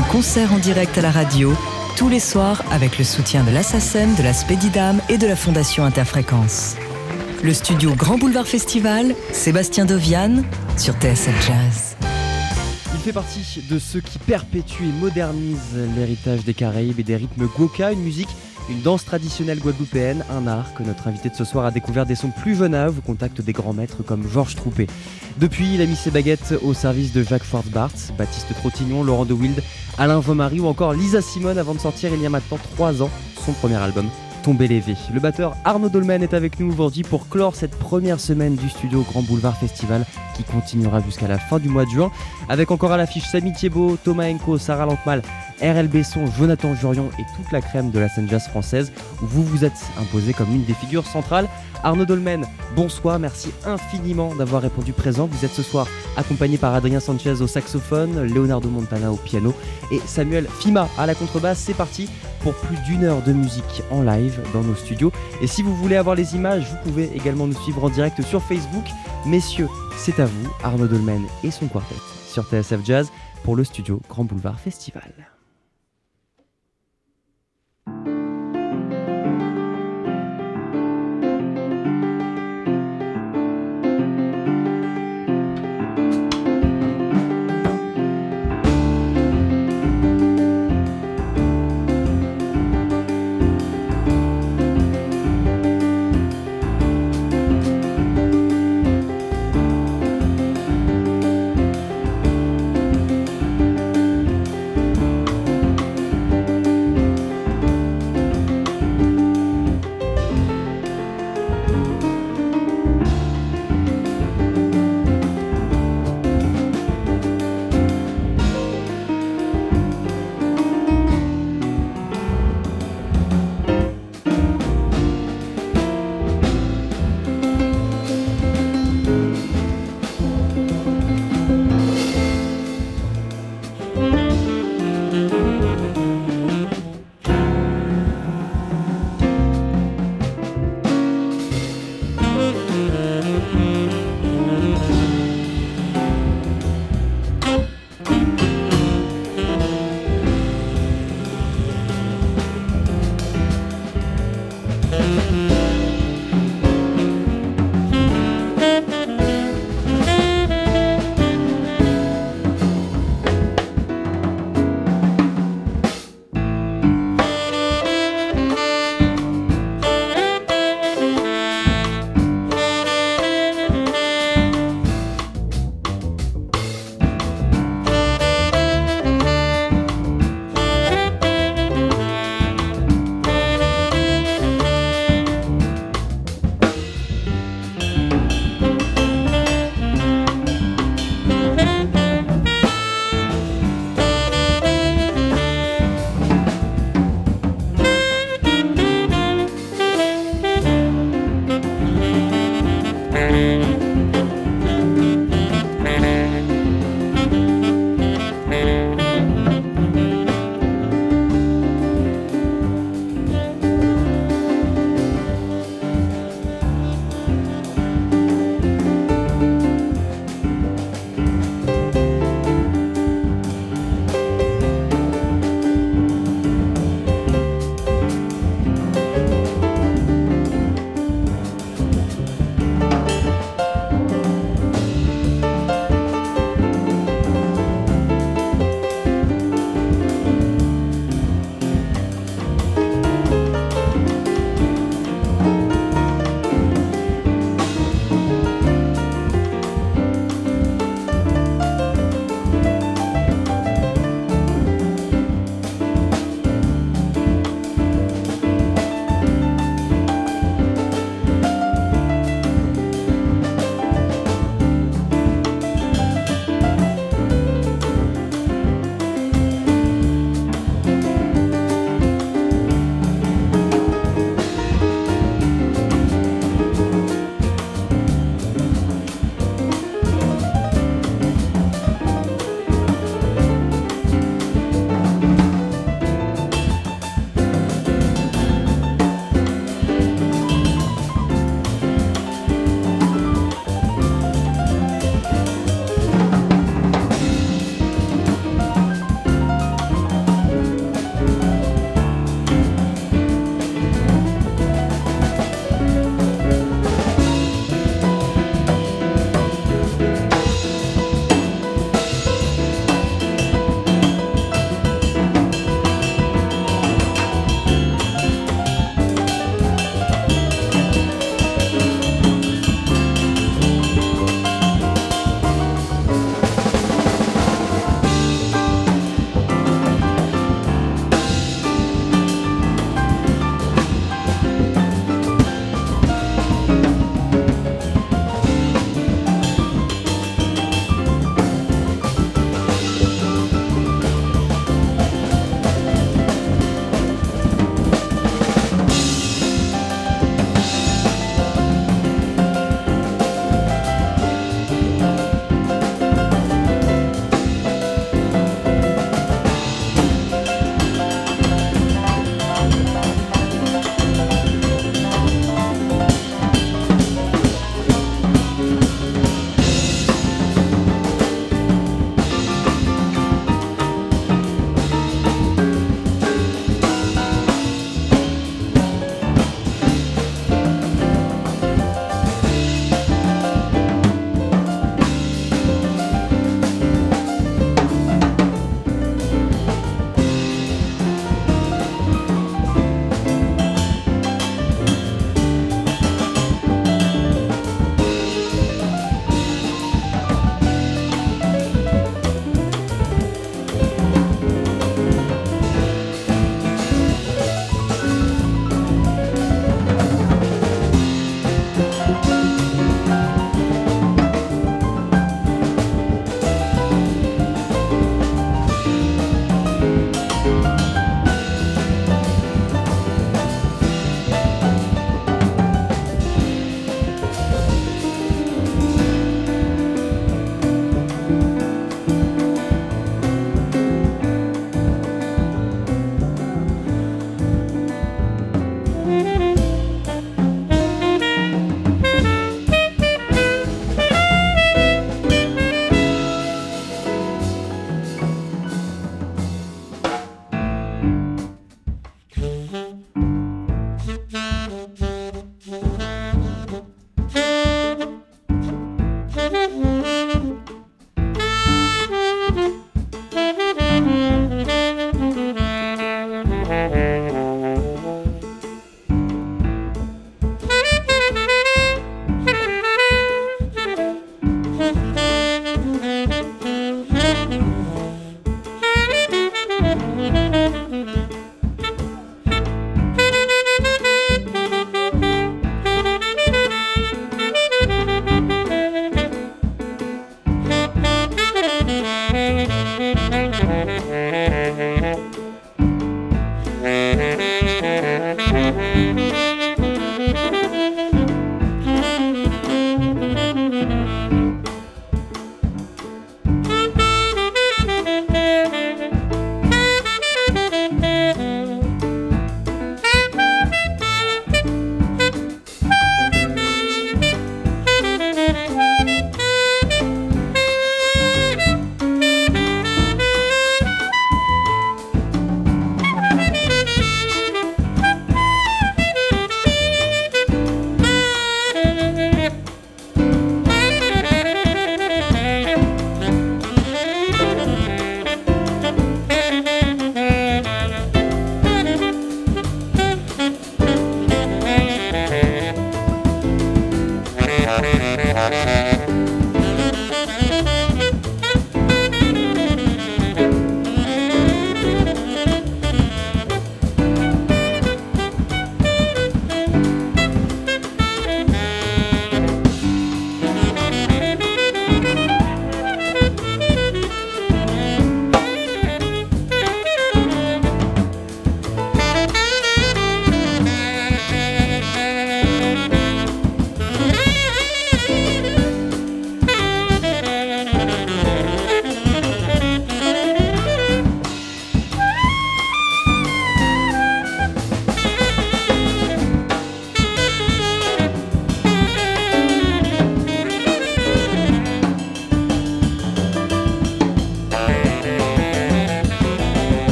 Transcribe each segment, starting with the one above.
un concert en direct à la radio, tous les soirs avec le soutien de l'Assassin, de la Spédidam et de la Fondation Interfréquence. Le studio Grand Boulevard Festival, Sébastien Dovian sur TSF Jazz. Il fait partie de ceux qui perpétuent et modernisent l'héritage des Caraïbes et des rythmes goka, une musique une danse traditionnelle guadeloupéenne, un art que notre invité de ce soir a découvert dès son plus âge au contact des grands maîtres comme Georges Troupé. Depuis, il a mis ses baguettes au service de Jacques Ford-Barthes, Baptiste Trottignon, Laurent de Wild, Alain Vomary ou encore Lisa Simone avant de sortir il y a maintenant trois ans son premier album tomber lévé. Le batteur Arnaud Dolmen est avec nous aujourd'hui pour clore cette première semaine du studio Grand Boulevard Festival qui continuera jusqu'à la fin du mois de juin avec encore à l'affiche Samy Thiebaud, Thomas Enco, Sarah Lantmal, RL Besson, Jonathan Jurion et toute la crème de la scène jazz française où vous vous êtes imposé comme une des figures centrales. Arnaud Dolmen, bonsoir, merci infiniment d'avoir répondu présent. Vous êtes ce soir accompagné par Adrien Sanchez au saxophone, Leonardo Montana au piano et Samuel Fima à la contrebasse. C'est parti pour plus d'une heure de musique en live dans nos studios. Et si vous voulez avoir les images, vous pouvez également nous suivre en direct sur Facebook. Messieurs, c'est à vous, Arnaud Dolmen et son quartet sur TSF Jazz pour le studio Grand Boulevard Festival. Arnaud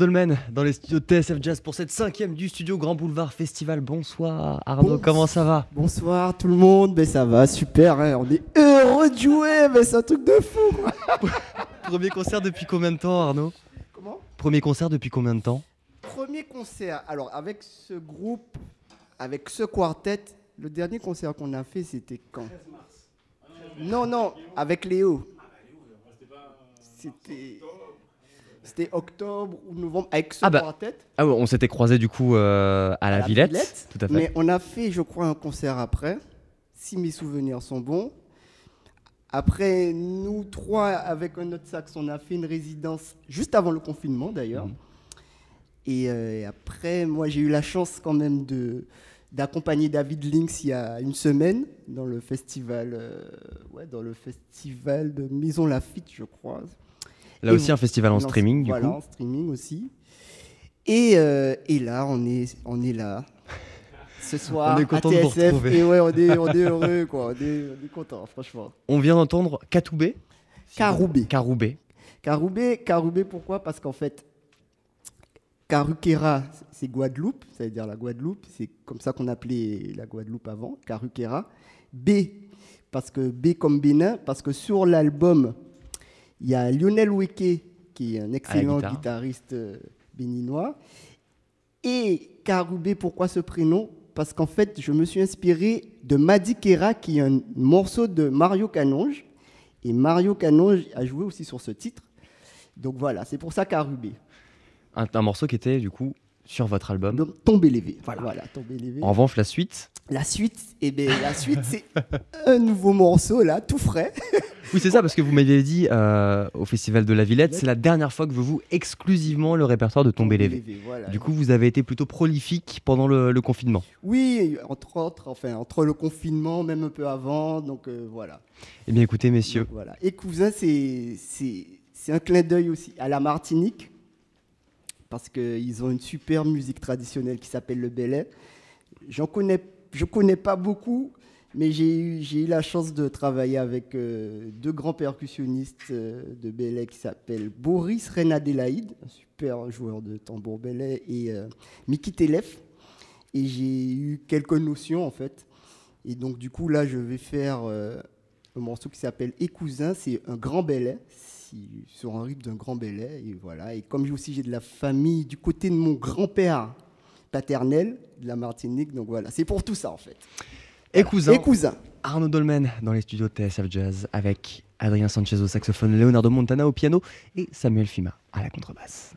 Dolmen dans les studios de TSF Jazz pour cette cinquième du studio Grand Boulevard Festival. Bonsoir Arnaud, comment ça va? Bonsoir tout le monde, mais ça va super, hein. on est heureux de jouer, mais c'est un truc de fou. Premier concert depuis combien de temps Arnaud? Comment? Premier concert depuis combien de temps? Premier concert, alors avec ce groupe, avec ce quartet, le dernier concert qu'on a fait c'était quand? Non, non, avec Léo. C'était... C'était octobre ou novembre avec ce Ah bah, quartet. Ah ouais, on s'était croisé du coup euh, à, la la Villette. Villette, Tout à fait. Mais on a fait, je crois, un concert après, si mes souvenirs sont bons. Après, nous trois, avec un autre sax, on a fait une résidence juste avant le confinement d'ailleurs. Mhm. Et euh, après, moi, j'ai eu la chance quand même de d'accompagner David Lynx il y a une semaine dans le festival, euh, ouais, dans le festival de Maison Lafitte, je crois. Là Et aussi un festival en streaming du voilà, coup. en streaming aussi. Et, euh, et là, on est, on est là. Ce soir, On est content à de vous retrouver. Et ouais, on est, on est heureux, quoi. On est, on est content, franchement. On vient d'entendre Katoubé. Caroubé. Caroubé. Caroubé, Caroubé, pourquoi? Parce qu'en fait, Caruquera, c'est Guadeloupe, ça veut dire la Guadeloupe, c'est comme ça qu'on appelait la Guadeloupe avant, Caruquera. B, parce que B comme Bénin, parce que sur l'album, il y a Lionel Weke, qui est un excellent guitare. guitariste euh, béninois. Et Caroubé, pourquoi ce prénom? Parce qu'en fait, je me suis inspiré de Madi Kera, qui est un morceau de Mario Canonge. Et Mario Canonge a joué aussi sur ce titre. Donc voilà, c'est pour ça Carubé. Un, un morceau qui était du coup sur votre album. Donc Tomber lévé. Voilà, Tomber lévé. En revanche, la suite. La suite, eh ben, la suite, c'est un nouveau morceau là, tout frais. Oui, c'est ça, parce que vous m'aviez dit euh, au Festival de la Villette, c'est la dernière fois que vous vous exclusivement le répertoire de Tomber Lévé. voilà. Du coup, vous avez été plutôt prolifique pendant le, le confinement. Oui, entre autres, enfin, entre le confinement, même un peu avant, donc euh, voilà. Eh bien, écoutez, messieurs, Donc, voilà. Et Cousin, c'est c'est- c'est un clin d'œil aussi à la Martinique, parce qu'ils ont une super musique traditionnelle qui s'appelle le belay. J'en connais, je connais pas beaucoup, mais j'ai eu, la chance de travailler avec euh, deux grands percussionnistes euh, de belay qui s'appellent Boris Renadelaïde, un super joueur de tambour belay, et euh, Miki Telef. Et j'ai eu quelques notions en fait. Et donc du coup là, je vais faire un morceau qui s'appelle Et cousin, c'est un grand belay, sur un rythme d'un grand belay. Et voilà. Et comme aussi j'ai de la famille du côté de mon grand-père paternel de la Martinique, donc voilà, c'est pour tout ça en fait. et cousin, Et cousin. Arnaud Dolmen dans les studios TSF Jazz avec Adrien Sanchez au saxophone, Leonardo Montana au piano et Samuel Fima à la contrebasse.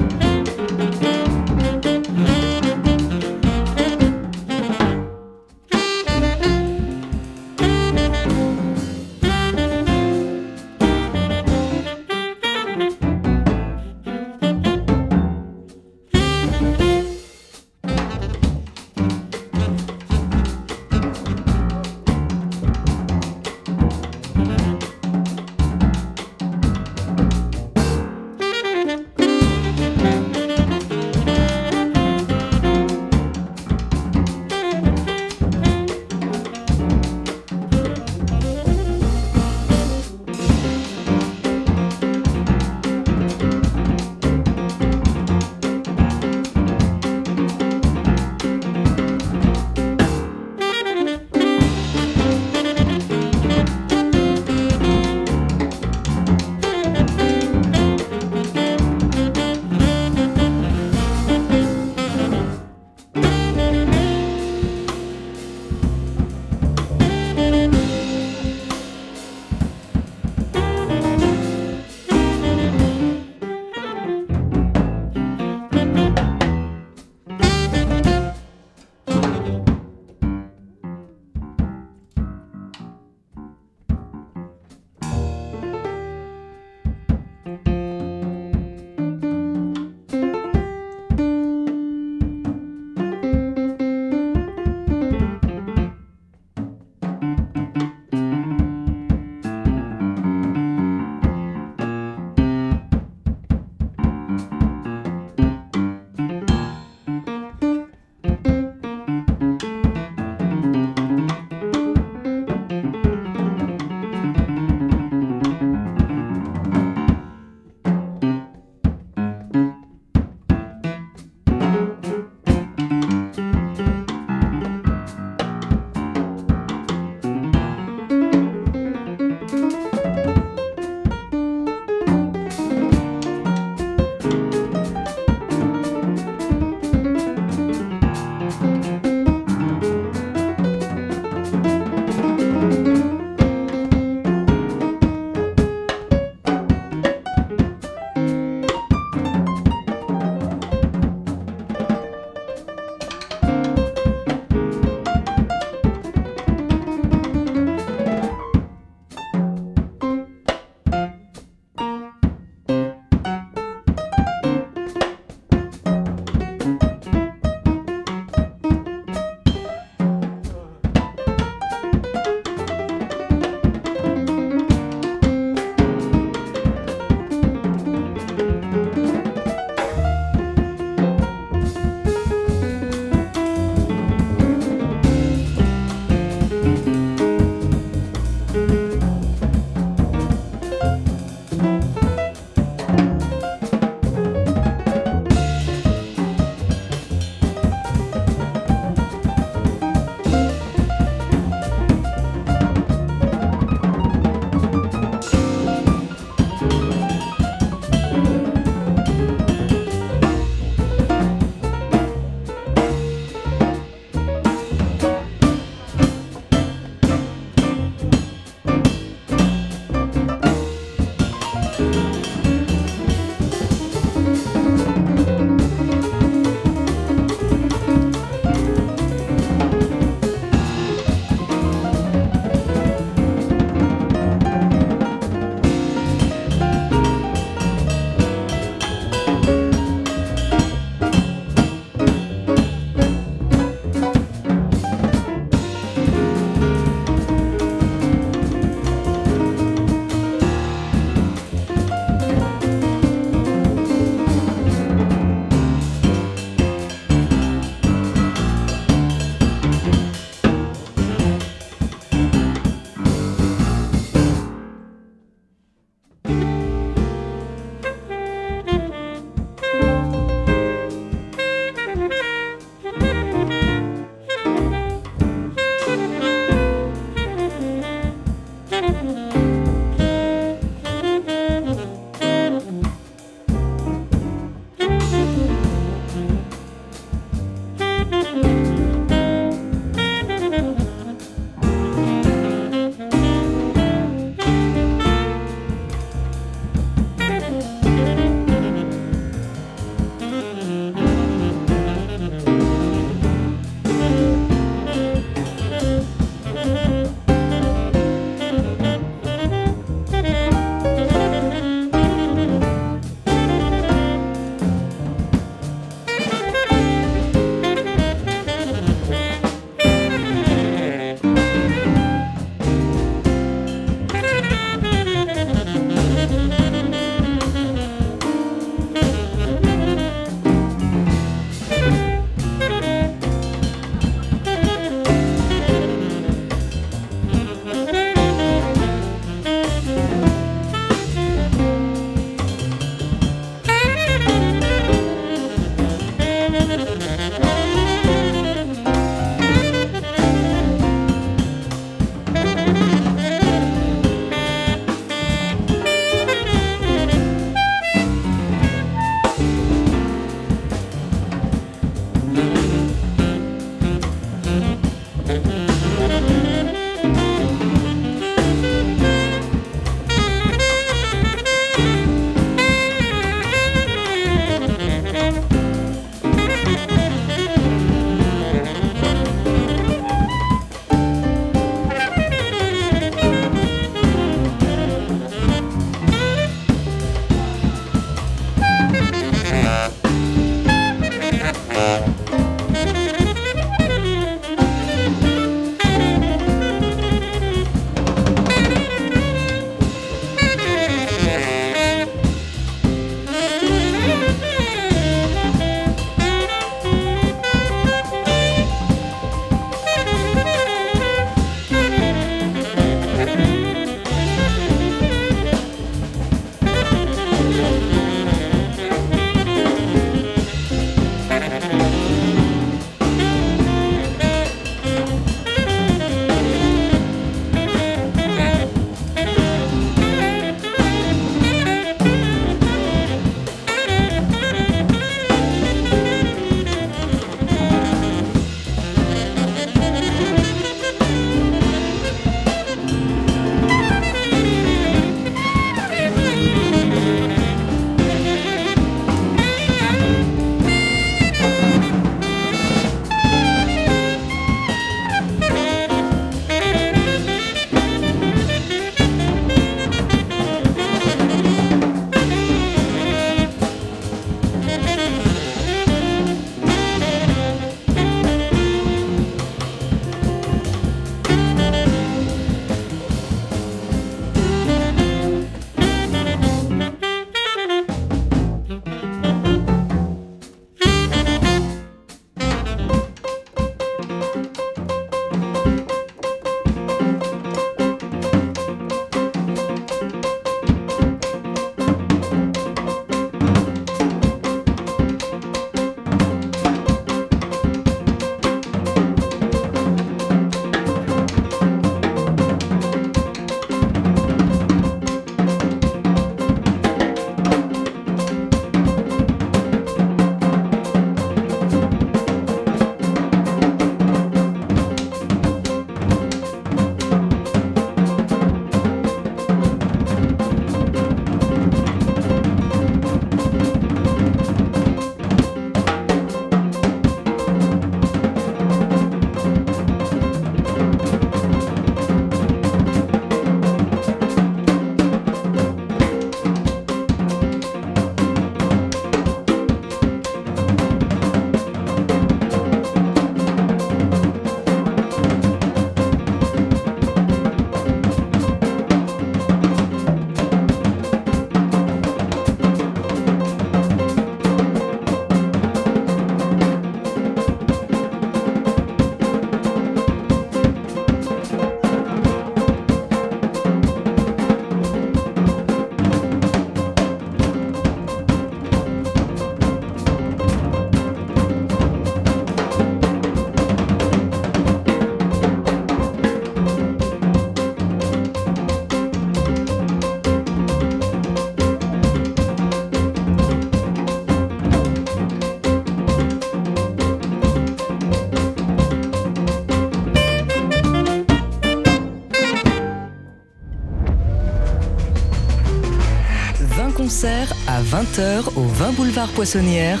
Poissonnière,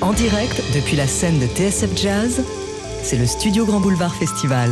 en direct depuis la scène de TSF Jazz. C'est le Studio Grand Boulevard Festival.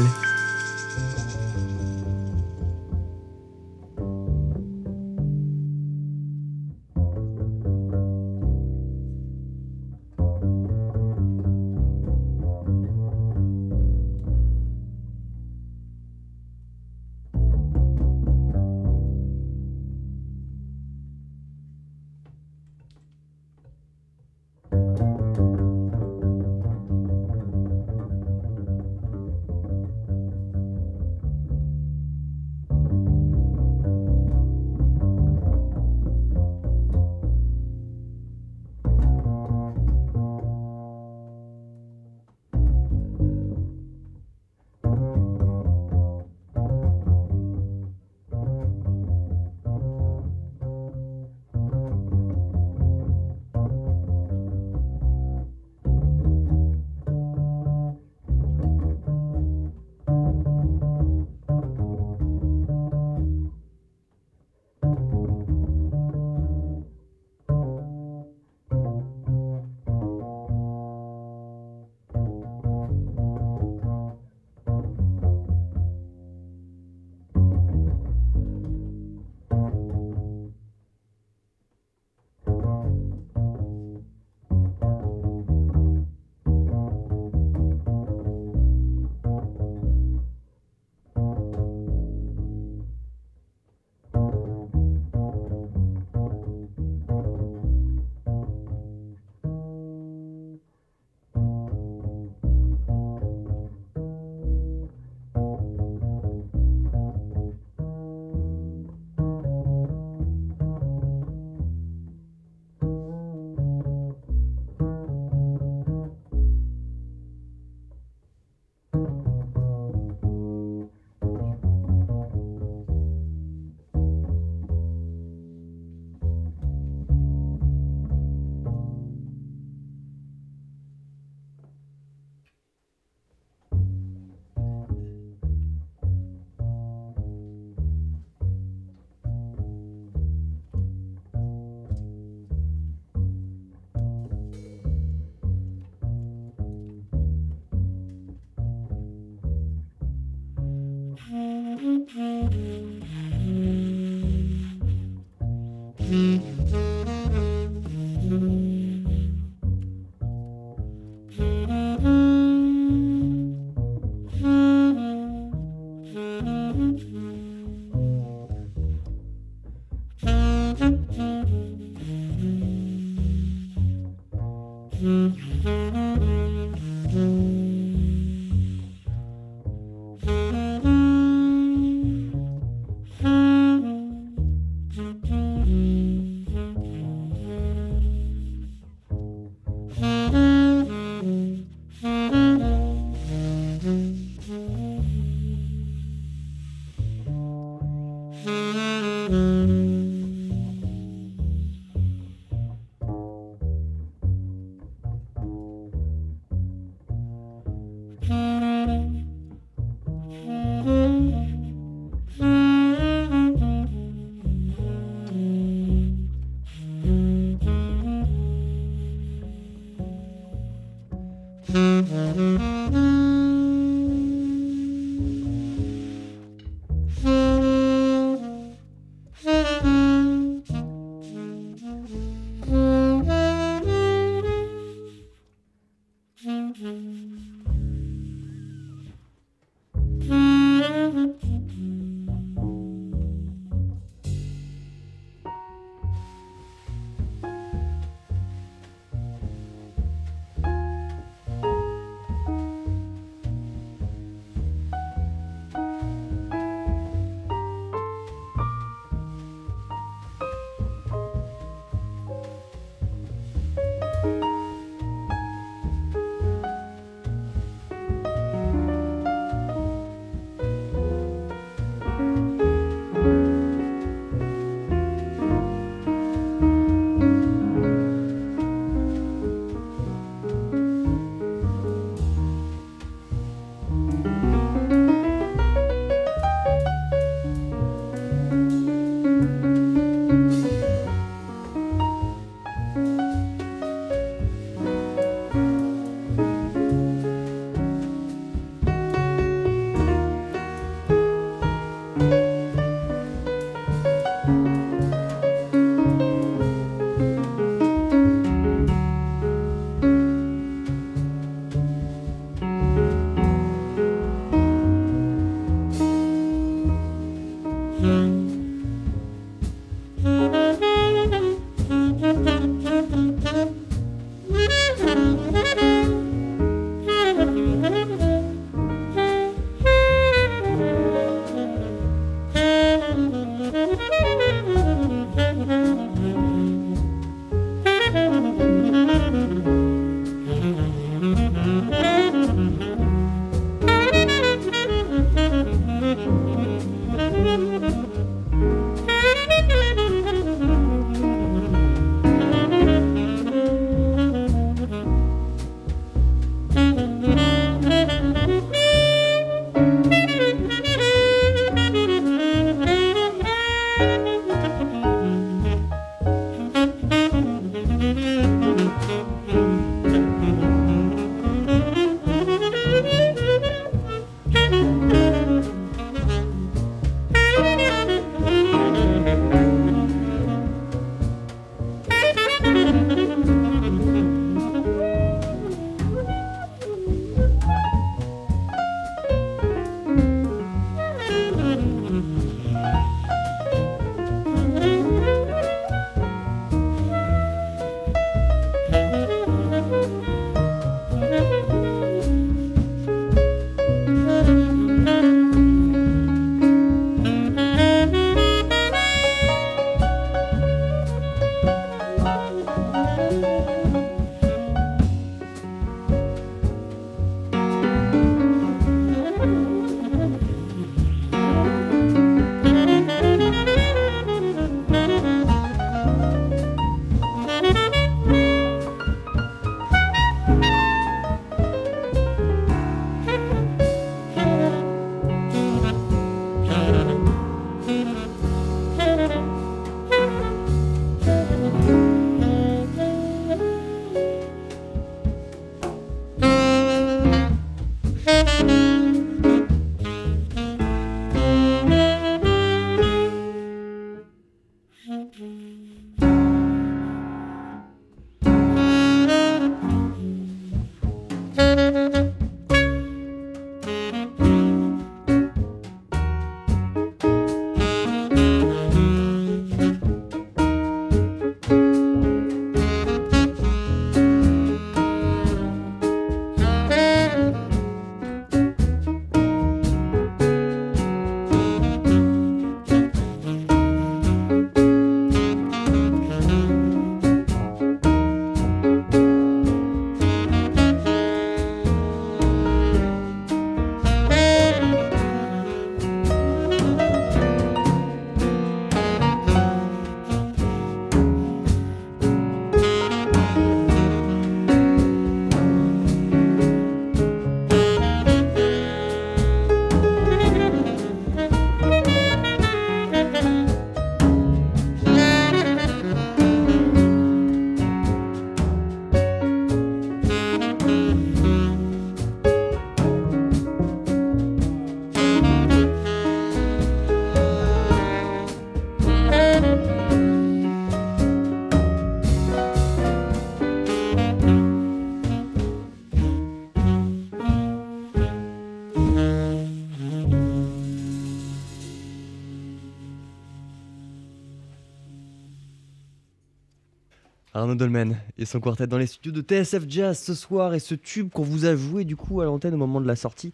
Et son quartet dans les studios de TSF Jazz ce soir et ce tube qu'on vous a joué du coup à l'antenne au moment de la sortie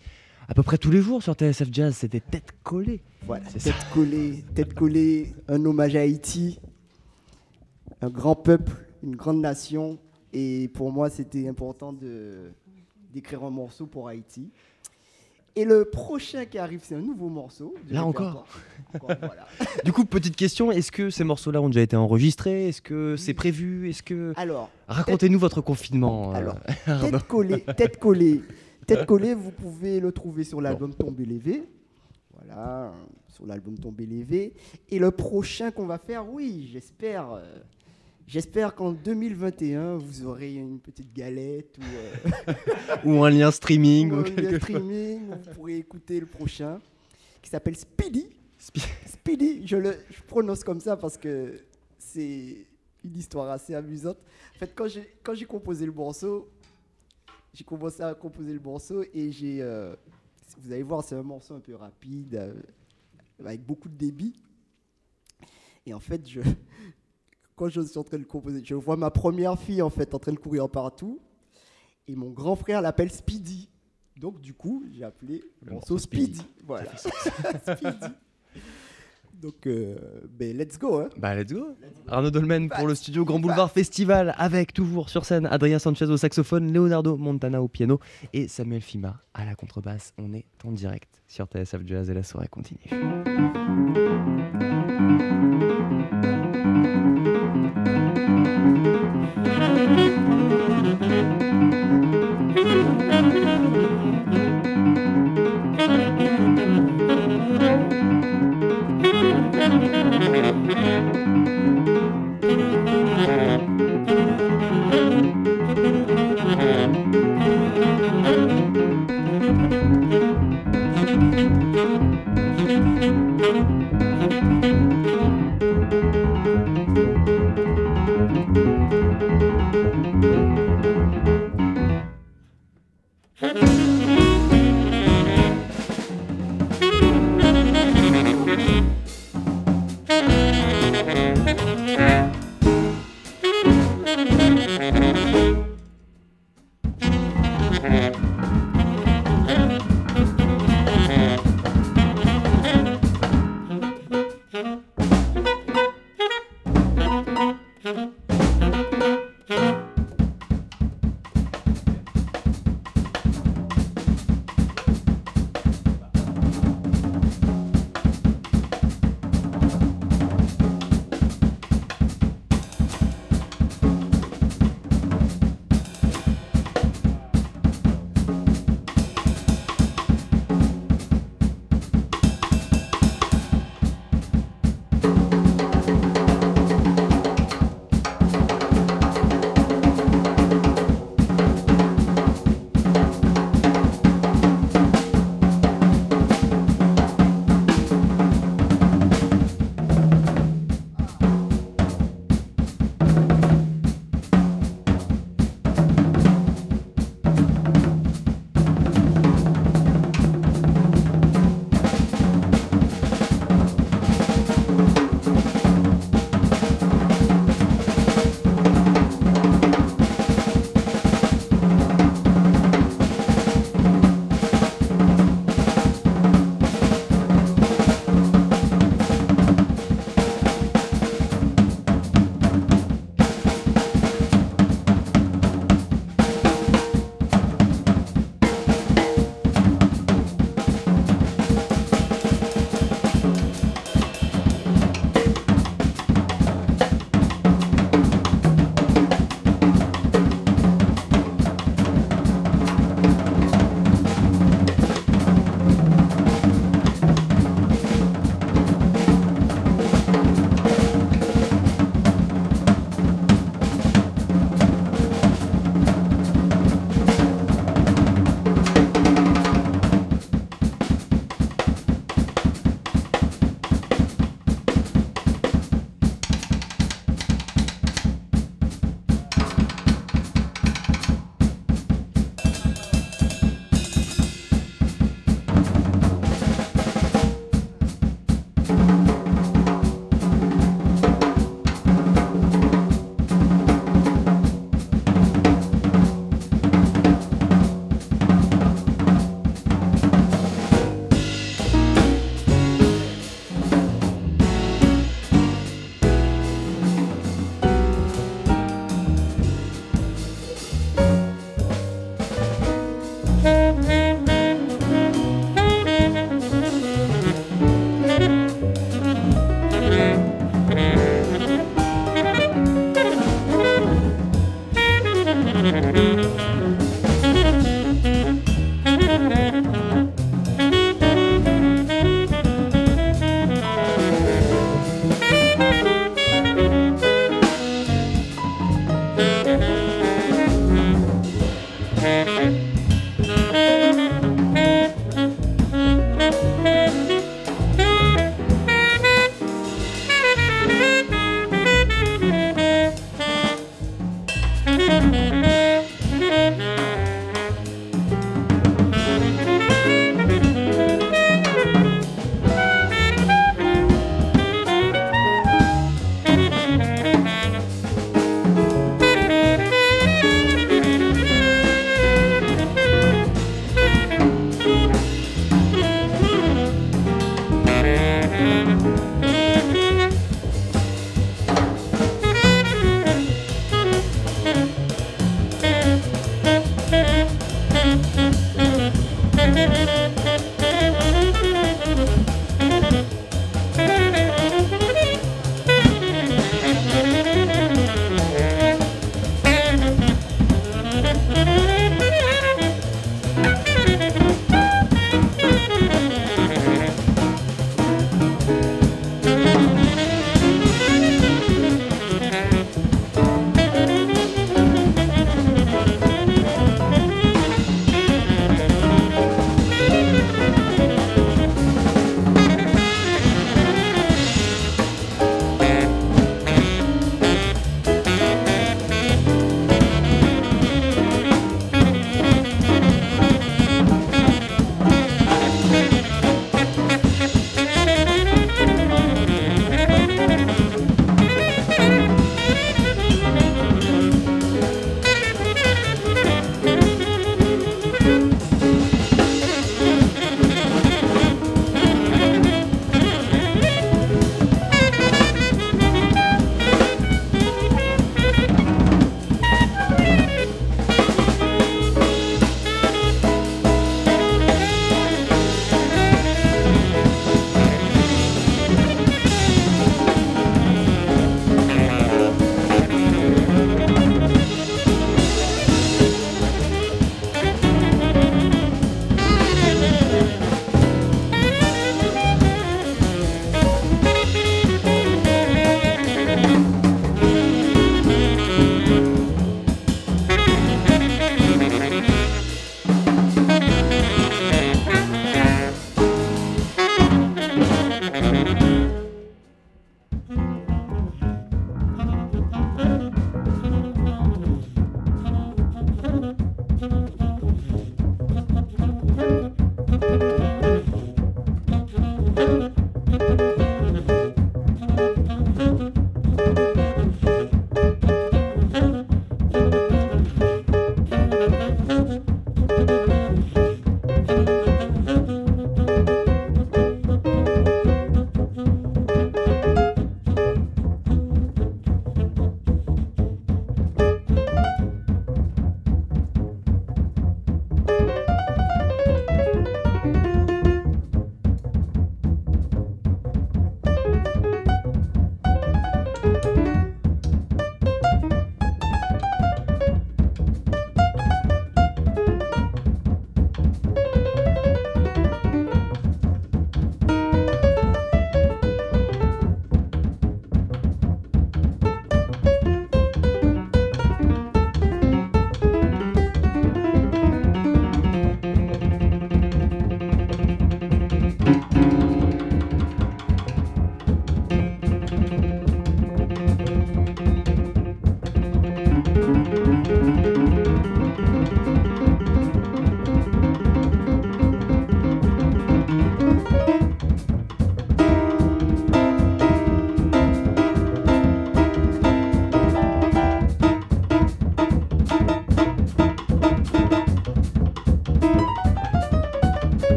à peu près tous les jours sur TSF Jazz, c'était Tête collée. Voilà, Tête collée, Tête collée, un hommage à Haïti, un grand peuple, une grande nation et pour moi c'était important de d'écrire un morceau pour Haïti. Et le prochain qui arrive, c'est un nouveau morceau. Là encore. du coup, petite question est-ce que ces morceaux-là ont déjà été enregistrés? Est-ce que c'est prévu? Est-ce que alors racontez-nous votre confinement. Euh, alors, tête collée, tête collée, tête collée. Vous pouvez le trouver sur l'album Tombé lévé. Voilà, sur l'album Tombé lévé. Et le prochain qu'on va faire, oui, j'espère. Euh, J'espère qu'en 2021, vous aurez une petite galette ou, euh, ou un lien streaming. Ou, un lien streaming, vous pourrez écouter le prochain, qui s'appelle Speedy. Speedy, je le je prononce comme ça parce que c'est une histoire assez amusante. En fait, quand j'ai, quand j'ai composé le morceau, j'ai commencé à composer le morceau et j'ai... Euh, vous allez voir, c'est un morceau un peu rapide, euh, avec beaucoup de débit. Et en fait, je, quand je suis en train de composer, je vois ma première fille en fait en train de courir partout, et mon grand frère l'appelle Speedy. Donc du coup, j'ai appelé le morceau Speedy. Voilà. Speedy. Donc, euh, ben, let's go. Hein. Bah, let's go. Arnaud Dolmen pour le studio Grand Boulevard Festival, avec toujours sur scène Adrien Sanchez au saxophone, Leonardo Montana au piano et Samuel Fima à la contrebasse. On est en direct sur TSF Jazz et la soirée continue.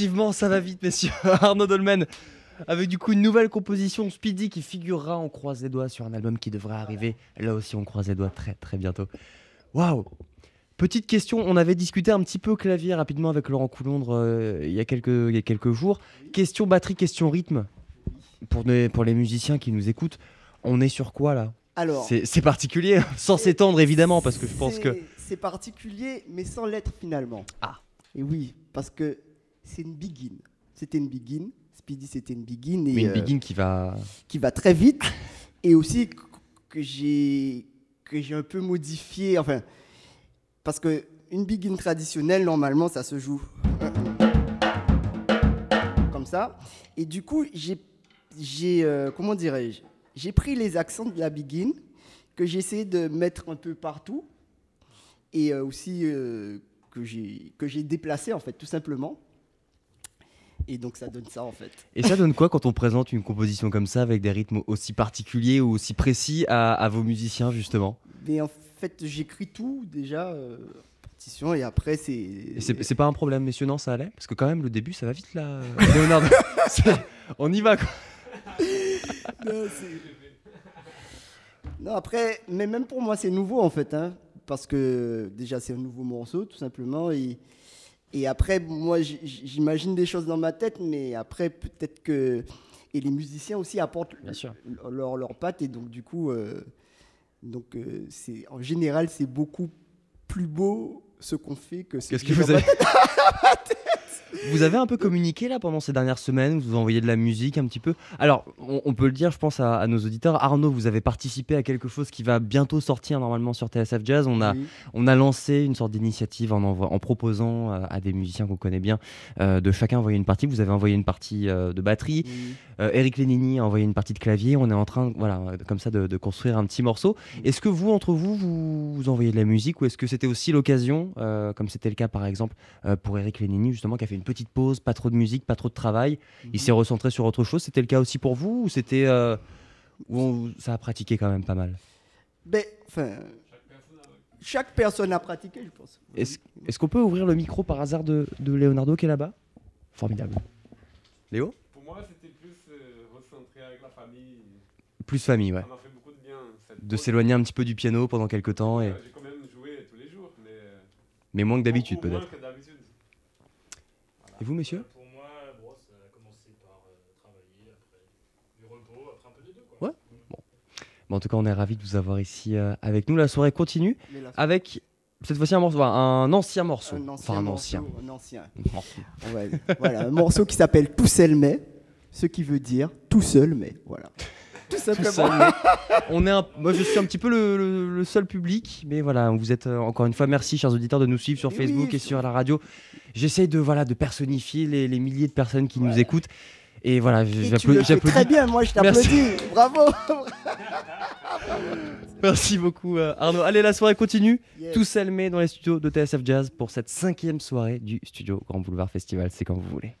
Effectivement, ça va vite, messieurs. Arnaud Dolmen, avec du coup une nouvelle composition Speedy qui figurera, on croise les doigts, sur un album qui devrait arriver. Là aussi, on croise les doigts très très bientôt. Waouh Petite question, on avait discuté un petit peu clavier rapidement avec Laurent Coulondre euh, il, y a quelques, il y a quelques jours. Question batterie, question rythme. Pour, les, pour les musiciens qui nous écoutent, on est sur quoi là? Alors, C'est particulier, sans s'étendre évidemment, parce que je pense que... c'est- C'est particulier, mais sans l'être finalement. Ah. Et oui, parce que c'est une begin. C'était une begin. Speedy, c'était une begin. Et, une euh, begin qui va... qui va très vite. Et aussi que- que j'ai que j'ai un peu modifié. Enfin, parce que une begin traditionnelle, normalement, ça se joue comme ça. Et du coup, j'ai j'ai euh, comment dirais-je J'ai pris les accents de la begin que j'ai essayé de mettre un peu partout et euh, aussi euh, que j'ai que j'ai déplacé en fait, tout simplement. Et donc ça donne ça en fait. Et ça donne quoi quand on présente une composition comme ça avec des rythmes aussi particuliers ou aussi précis à, à vos musiciens justement? Mais en fait, j'écris tout déjà, euh, partition, et après c'est. C'est pas un problème, messieurs, non, ça allait? Parce que quand même, le début, ça va vite là. Léonard, on y va quoi. Non, Non, après, mais même pour moi, c'est nouveau en fait, hein, parce que déjà c'est un nouveau morceau tout simplement, et, et après, moi, j'imagine des choses dans ma tête, mais après peut-être que et les musiciens aussi apportent Bien sûr. leur leur patte, et donc du coup, euh, donc euh, c'est en général c'est beaucoup plus beau ce qu'on fait que ce Qu'est-ce que vous avez Vous avez un peu communiqué là pendant ces dernières semaines, vous envoyez de la musique un petit peu? Alors, on, on peut le dire, je pense à, à nos auditeurs. Arnaud, vous avez participé à quelque chose qui va bientôt sortir normalement sur TSF Jazz. On a, Oui. on a lancé une sorte d'initiative en, en proposant euh, à des musiciens qu'on connaît bien euh, de chacun envoyer une partie. Vous avez envoyé une partie euh, de batterie, Oui. Euh, Eric Lénini a envoyé une partie de clavier. On est en train, voilà, comme ça, de, de construire un petit morceau. Est-ce que vous, entre vous, vous, vous envoyez de la musique ou est-ce que c'était aussi l'occasion, comme c'était le cas par exemple pour Eric Lénini, justement, qui a fait une petite pause, pas trop de musique, pas trop de travail, il s'est recentré sur autre chose. C'était le cas aussi pour vous ou c'était euh, on- ça a pratiqué quand même pas mal? Ben, enfin, chaque personne a pratiqué, je pense. Est-ce qu'on peut ouvrir le micro par hasard de, de Leonardo qui est là-bas? Formidable. Léo? Pour moi, c'était plus euh, recentré avec la famille. Plus famille, ouais. Ça m'a fait beaucoup de bien. cette De pause. s'éloigner un petit peu du piano pendant quelques temps, et... Ouais, J'ai quand même joué tous les jours, mais. euh, mais moins que d'habitude peut-être. Et vous, monsieur Pour moi, bon, ça a commencé par euh, travailler, après du repos, après un peu des deux. Quoi. Ouais. Bon, en tout cas, on est ravis de vous avoir ici euh, avec nous. La soirée continue là, avec cette fois-ci un morceau, un ancien morceau. un ancien enfin, un morceau, ancien. un ancien. morceau. On va- voilà, un morceau qui s'appelle Tout seul mais, ce qui veut dire tout seul mais, voilà. Tout Tout simplement. seul, mais on est un- moi, je suis un petit peu le, le- le seul public, mais voilà, vous êtes euh, encore une fois, merci, chers auditeurs, de nous suivre sur Facebook oui, et sur la radio. J'essaye de voilà de personnifier les, les milliers de personnes qui nous écoutent. Et voilà, j'applaudis. très bien, moi je t'applaudis. Bravo. Merci beaucoup, euh, Arnaud. Allez, la soirée continue. Yes. Tous Selmé dans les studios de TSF Jazz pour cette cinquième soirée du studio Grand Boulevard Festival. C'est quand vous voulez.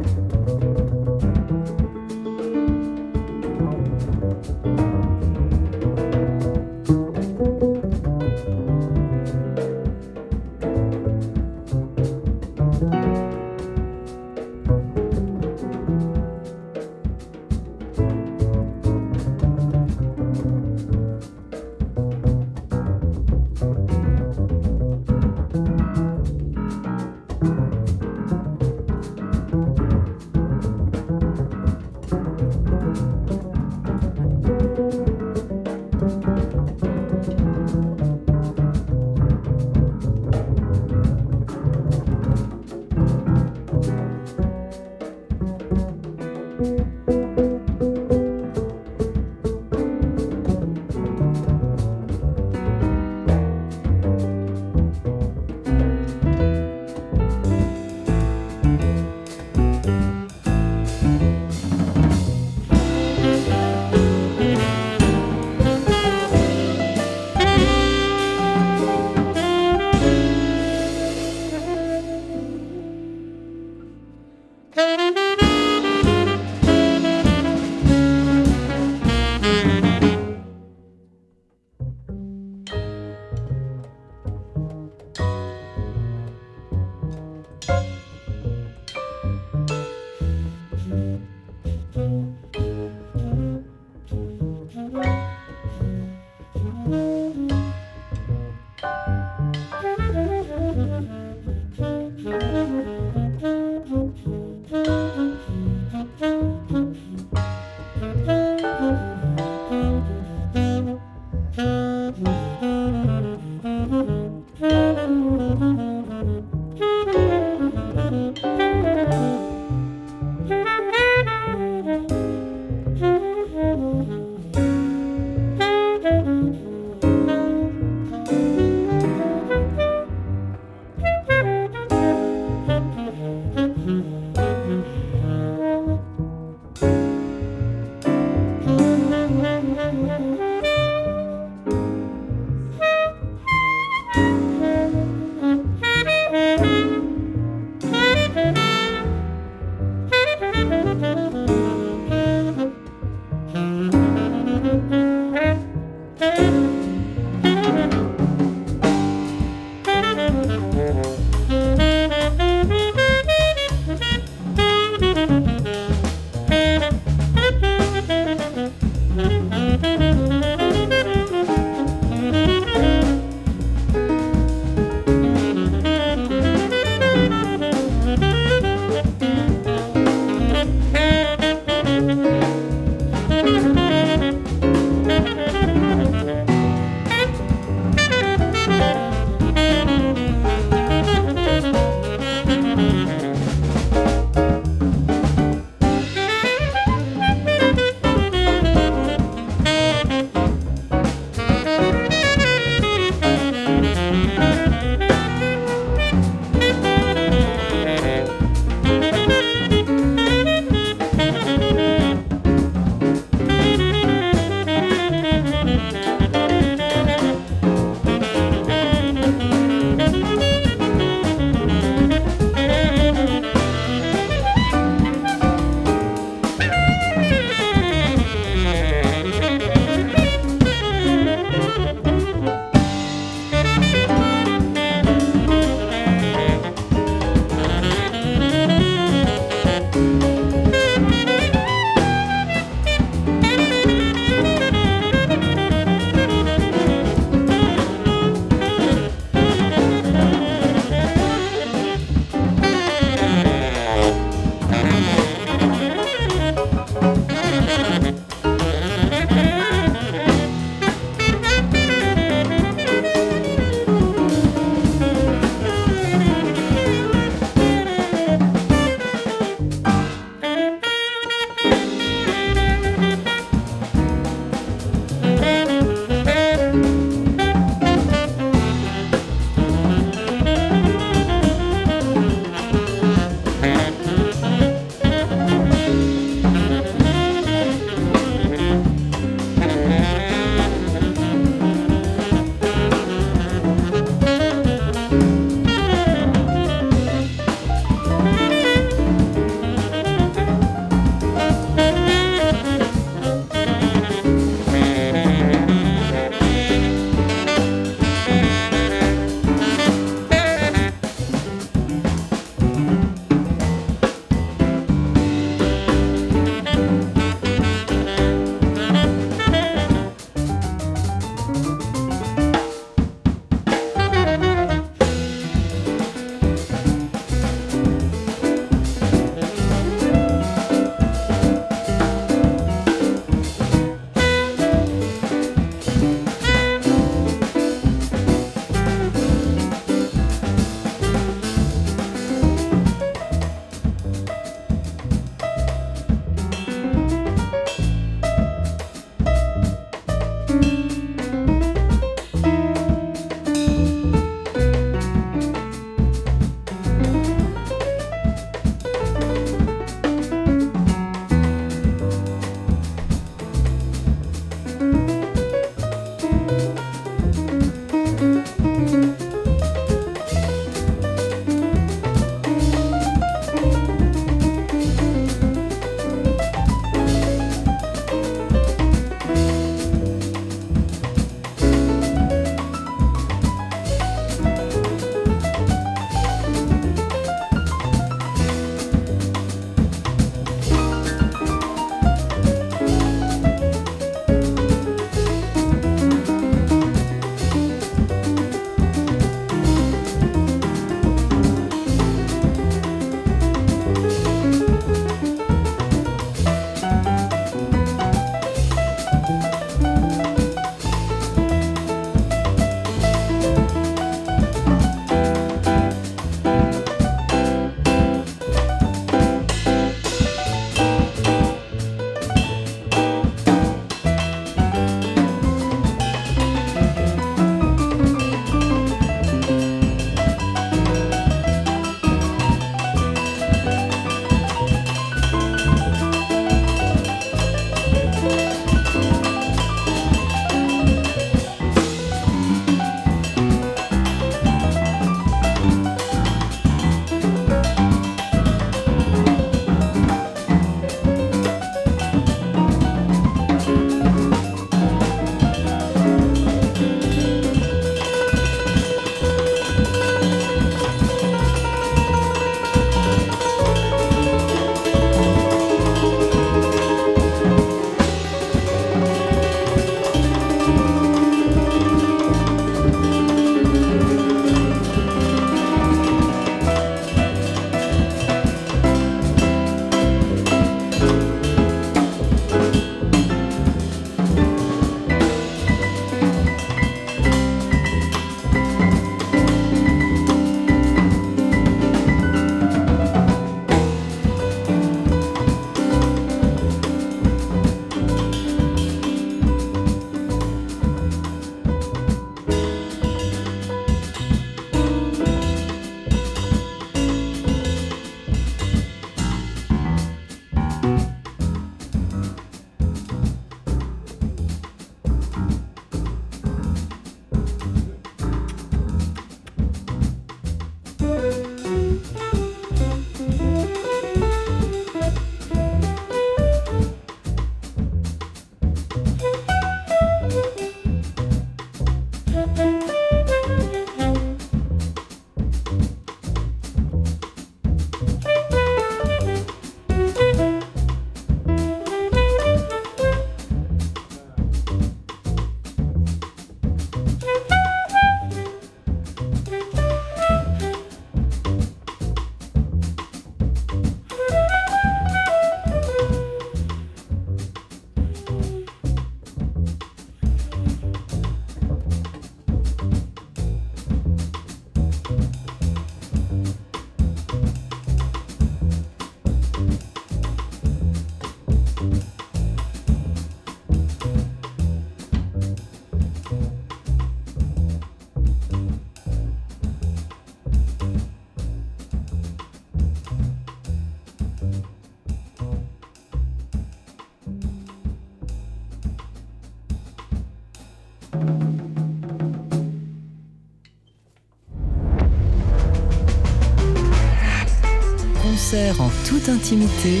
Toute intimité,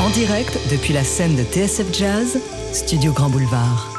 en direct depuis la scène de TSF Jazz, Studio Grand Boulevard.